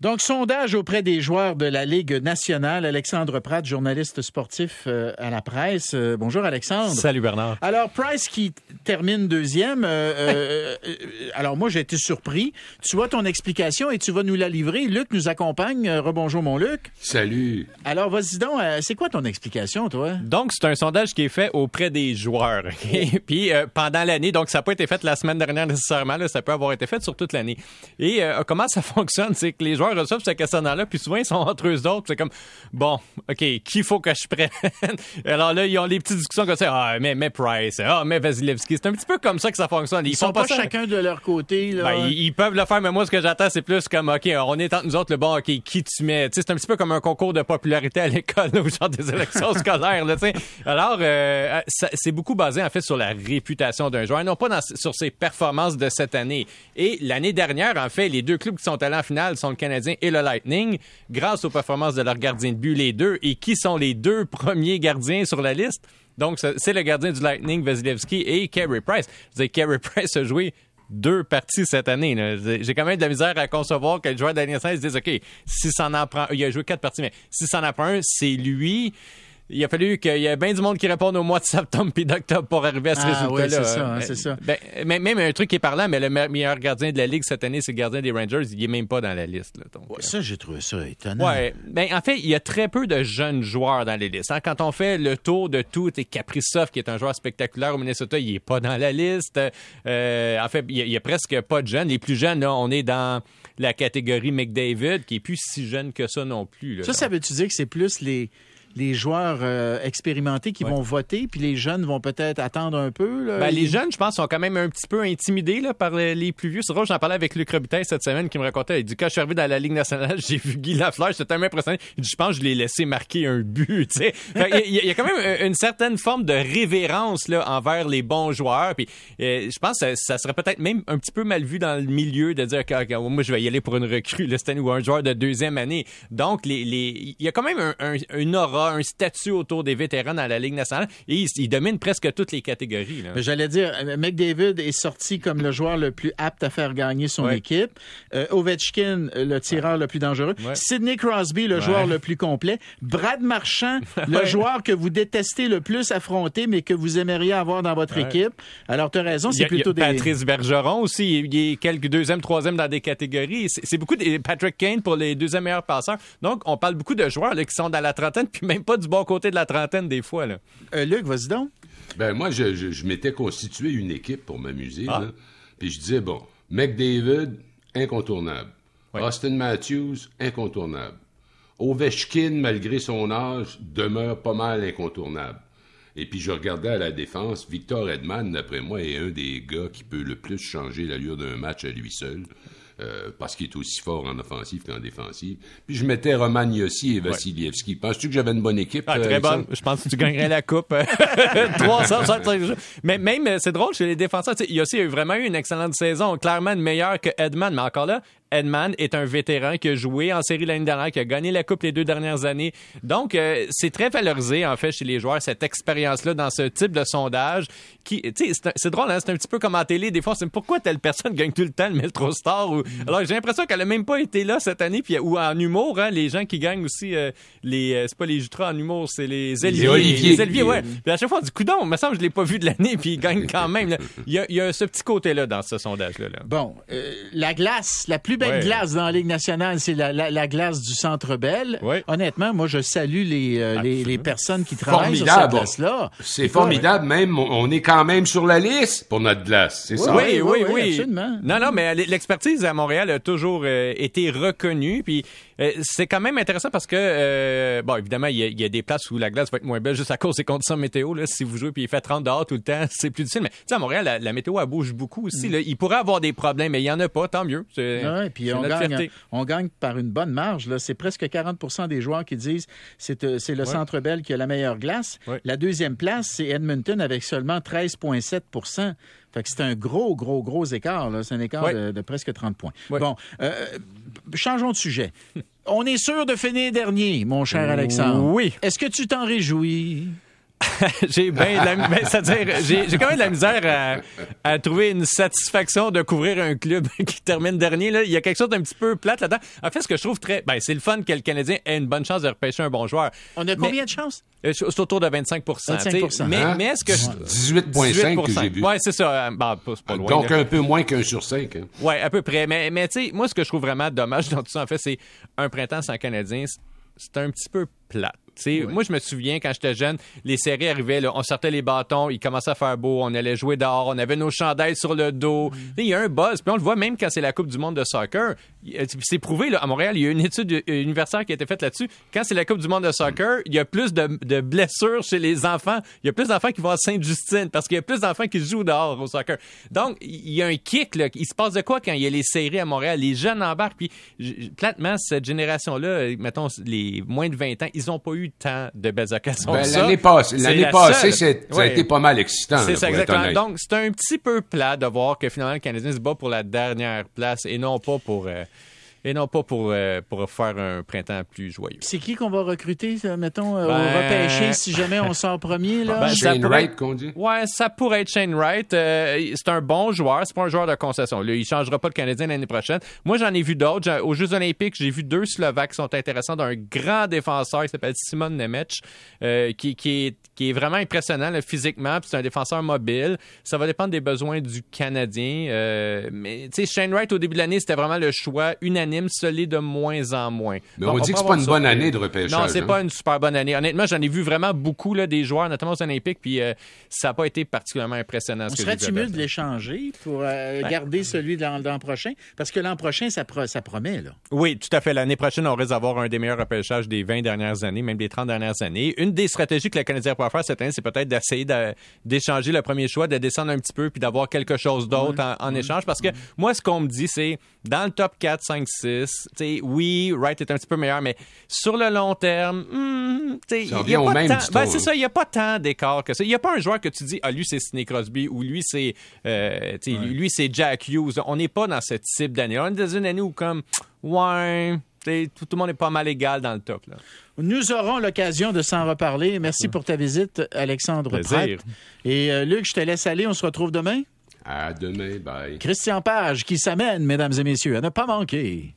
Donc, sondage auprès des joueurs de la Ligue nationale. Alexandre Pratt, journaliste sportif euh, à la presse. Euh, bonjour, Alexandre. Salut, Bernard. Alors, Price qui termine deuxième. Euh, alors, moi, j'ai été surpris. Tu vois ton explication et tu vas nous la livrer. Luc nous accompagne. rebonjour, mon Luc. Salut. Alors, vas-y donc. c'est quoi ton explication, toi? Donc, c'est un sondage qui est fait auprès des joueurs. Puis, pendant l'année, donc ça n'a pas été fait la semaine dernière nécessairement. ça peut avoir été fait sur toute l'année. Et comment ça fonctionne? C'est que les joueurs reçoivent ce questionnaire-là, puis souvent, ils sont entre eux autres. C'est comme, bon, OK, qui faut que je prenne? Alors là, ils ont des petites discussions comme ça. Ah, mais, mais Price. Ah, mais Vasilevski. C'est un petit peu comme ça que ça fonctionne. Ils, sont pas, chacun de leur côté. Là. Ben, ils, peuvent le faire, mais moi, ce que j'attends, c'est plus comme, OK, on est entre nous autres, le bon, OK, qui tu mets? c'est un petit peu comme un concours de popularité à l'école, ou genre des élections scolaires. Là, Alors, euh, c'est beaucoup basé, en fait, sur la réputation d'un joueur, non pas sur ses performances de cette année. Et l'année dernière, en fait, les deux clubs qui sont allés en finale sont le Canadien et le Lightning grâce aux performances de leurs gardiens de but, les deux. Et qui sont les deux premiers gardiens sur la liste? Donc, c'est le gardien du Lightning, Vasilevski, et Carey Price. Je Carey Price a joué deux parties cette année. J'ai quand même de la misère à concevoir que le joueur d'année se dise, OK, si ça en prend, il a joué quatre parties, mais si ça en prend un, c'est lui il a fallu qu'il y ait bien du monde qui réponde au mois de septembre puis d'octobre pour arriver à ce ah, résultat-là. Oui, c'est ça, hein, c'est ça. Ben, même un truc qui est parlant, mais le meilleur gardien de la Ligue cette année, c'est le gardien des Rangers. Il n'est même pas dans la liste. Là, donc, ça, j'ai trouvé ça étonnant. Ouais. Ben, en fait, il y a très peu de jeunes joueurs dans les listes. Hein. Quand on fait le tour de tout, et Kaprizov, qui est un joueur spectaculaire au Minnesota, il n'est pas dans la liste. Euh, en fait, il n'y a, presque pas de jeunes. Les plus jeunes, là, on est dans la catégorie McDavid, qui est plus si jeune que ça non plus. ça, ça veut-tu dire que c'est plus les les joueurs euh, expérimentés qui vont voter, puis les jeunes vont peut-être attendre un peu. Ben, les jeunes, je pense, sont quand même un petit peu intimidés là, par les plus vieux. C'est drôle, j'en parlais avec Luc Robitaille cette semaine qui me racontait. Il dit quand je suis arrivé dans la Ligue nationale, j'ai vu Guy Lafleur, j'étais tellement impressionné. Il dit je pense que je l'ai laissé marquer un but. il, y a, quand même une certaine forme de révérence là, envers les bons joueurs. Puis euh, je pense que ça, serait peut-être même un petit peu mal vu dans le milieu de dire que moi je vais y aller pour une recrue là, année ou un joueur de deuxième année. Donc les, les... il y a quand même un, un, une aura un statut autour des vétérans dans la Ligue nationale et il, domine presque toutes les catégories. J'allais dire, euh, McDavid est sorti comme le joueur le plus apte à faire gagner son équipe. Euh, Ovechkin, euh, le tireur le plus dangereux. Sidney Crosby, le joueur le plus complet. Brad Marchand, le joueur que vous détestez le plus affronter, mais que vous aimeriez avoir dans votre équipe. Alors, tu as raison, c'est plutôt des... Patrice Bergeron aussi, il est quelques deuxième, troisième dans des catégories. C'est beaucoup de Patrick Kane pour les deuxièmes meilleurs passeurs. Donc, on parle beaucoup de joueurs qui sont dans la trentaine, puis même pas du bon côté de la trentaine des fois. Là. Euh, Luc, vas-y donc. Ben, moi, je, m'étais constitué une équipe pour m'amuser. Ah. Puis je disais, bon, McDavid, incontournable. Austin Matthews, incontournable. Ovechkin, malgré son âge, demeure pas mal incontournable. Et puis je regardais à la défense, Victor Edman, d'après moi, est un des gars qui peut le plus changer l'allure d'un match à lui seul. Euh, parce qu'il est aussi fort en offensive qu'en défensive. Puis je mettais Roman Yossi et Vassilievski. Penses-tu que j'avais une bonne équipe? Ah, très euh, bonne. Je pense que tu gagnerais la coupe. 365 jeux. Mais même, euh, c'est drôle chez les défenseurs. Yossi a vraiment eu une excellente saison. Clairement meilleure que Edman. Mais encore là, Edman est un vétéran qui a joué en série l'année dernière, qui a gagné la Coupe les deux dernières années. Donc, euh, c'est très valorisé, en fait, chez les joueurs, cette expérience-là dans ce type de sondage. Qui, c'est drôle, hein? c'est un petit peu comme en télé. Des fois, c'est pourquoi telle personne gagne tout le temps le Metro Star. Ou... Alors, j'ai l'impression qu'elle a même pas été là cette année. Puis, ou en humour, hein, les gens qui gagnent aussi, euh, les, euh, c'est pas les Jutras en humour, c'est les Olivier. Les Olivier, ouais. Puis à chaque fois, on dit, coudon, me semble que je l'ai pas vu de l'année, puis il gagne quand même. Il, y a, il y a, ce petit côté-là dans ce sondage-là. Bon, la glace, la plus belle glace dans la Ligue nationale, c'est la, glace du Centre Bell. Honnêtement, moi, je salue les, euh, les, personnes qui travaillent sur cette glace-là. C'est formidable, même. On est quand même sur la liste pour notre glace, c'est ça? Oui, oui, oui, Absolument. Non, non, mais l'expertise à Montréal a toujours euh, été reconnue. Puis euh, c'est quand même intéressant parce que, bon, évidemment, il y, a des places où la glace va être moins belle juste à cause des conditions météo. Là, si vous jouez puis il fait 30 dehors tout le temps, c'est plus difficile. Mais tu sais, à Montréal, la, météo, elle bouge beaucoup aussi. Mm. Il pourrait avoir des problèmes, mais il n'y en a pas, tant mieux. Ouais, puis on on gagne par une bonne marge. C'est presque 40% des joueurs qui disent c'est euh, c'est le Centre Bell qui a la meilleure glace. La deuxième place, c'est Edmonton avec seulement 13,7% fait que c'est un gros, gros, gros écart. C'est un écart de, presque 30 points. Bon, euh, changeons de sujet. On est sûr de finir dernier, mon cher Alexandre. Oui. Est-ce que tu t'en réjouis? j'ai bien la, ben, c'est-à-dire, j'ai, j'ai quand même de la misère à, trouver une satisfaction de couvrir un club qui termine dernier. Là. Il y a quelque chose d'un petit peu plate là-dedans. En fait, ce que je trouve très, ben, c'est le fun que le Canadien ait une bonne chance de repêcher un bon joueur. On a combien de chances? Euh, c'est autour de 25 25 mais, hein? mais est-ce que 18,5 que j'ai vu. Ouais, c'est ça. Ben, c'est pas loin, Donc un peu moins qu'un sur cinq. Hein. Ouais, à peu près. Mais, mais tu sais, moi, ce que je trouve vraiment dommage dans tout ça, en fait, c'est un printemps sans Canadien. C'est un petit peu plate. Moi, je me souviens, quand j'étais jeune, les séries arrivaient, on sortait les bâtons, il commençait à faire beau, on allait jouer dehors, on avait nos chandails sur le dos. Mm. Il y a un buzz. Puis on le voit même quand c'est la Coupe du monde de soccer. C'est prouvé, là, à Montréal, il y a une étude universitaire qui a été faite là-dessus. Quand c'est la Coupe du monde de soccer, il y a plus de, blessures chez les enfants. Il y a plus d'enfants qui vont à Sainte-Justine parce qu'il y a plus d'enfants qui jouent dehors au soccer. Donc, il y a un kick. Là. Il se passe de quoi quand il y a les séries à Montréal? Les jeunes embarquent. Puis, platement, cette génération-là, mettons, les moins de 20 ans, ils n'ont pas eu tant de belles occasions. Ben, l'année passée, passée ça a été pas mal excitant. C'est ça, exactement. Donc, c'est un petit peu plat de voir que finalement, le Canadien se bat pour la dernière place et non pas pour... Euh, et non pas pour, euh, pour faire un printemps plus joyeux. C'est qui qu'on va recruter, mettons, euh, ben... repêcher si jamais on sort premier? Là? Ben, Shane Wright, qu'on dit? Ouais, ça pourrait être Shane Wright. Euh, c'est un bon joueur, c'est pas un joueur de concession. Là, il changera pas le Canadien l'année prochaine. Moi, j'en ai vu d'autres. Aux Jeux olympiques, j'ai vu deux Slovaques qui sont intéressants d'un grand défenseur qui s'appelle Simon Nemec, qui, qui, est, qui est vraiment impressionnant physiquement, c'est un défenseur mobile. Ça va dépendre des besoins du Canadien. mais, tu sais, Shane Wright, au début de l'année, c'était vraiment le choix unanime unanime, de moins en moins. Mais on, dit que c'est pas une bonne année de repêchage. Non, c'est hein? pas une super bonne année. Honnêtement, j'en ai vu vraiment beaucoup là, des joueurs, notamment aux Olympiques, puis euh, ça n'a pas été particulièrement impressionnant. On serait-tu mieux de l'échanger pour euh, ben. garder celui de l'an prochain? Parce que l'an prochain, ça, ça, promet. Là. Oui, tout à fait. L'année prochaine, on risque d'avoir un des meilleurs repêchages des 20 dernières années, même des 30 dernières années. Une des stratégies que le Canadien pourra faire cette année, c'est peut-être d'essayer d'échanger le premier choix, de descendre un petit peu, puis d'avoir quelque chose d'autre en, échange. Parce que moi, ce qu'on me dit, c'est dans le top 4, 5, 6, oui, Wright est un petit peu meilleur, mais sur le long terme, hmm, il n'y a pas tant. Ben, c'est ça, a pas tant d'écart que ça. Il n'y a pas un joueur que tu dis, ah, lui, c'est Sidney Crosby ou lui, c'est euh, lui, c'est Jack Hughes. On n'est pas dans ce type d'année. On est dans une année où, comme, ouais, tout, le monde est pas mal égal dans le top. Là. Nous aurons l'occasion de s'en reparler. Merci pour ta visite, Alexandre Pratt. Et euh, Luc, je te laisse aller. On se retrouve demain. À demain. Bye. Christian Page qui s'amène, mesdames et messieurs, à ne pas manquer.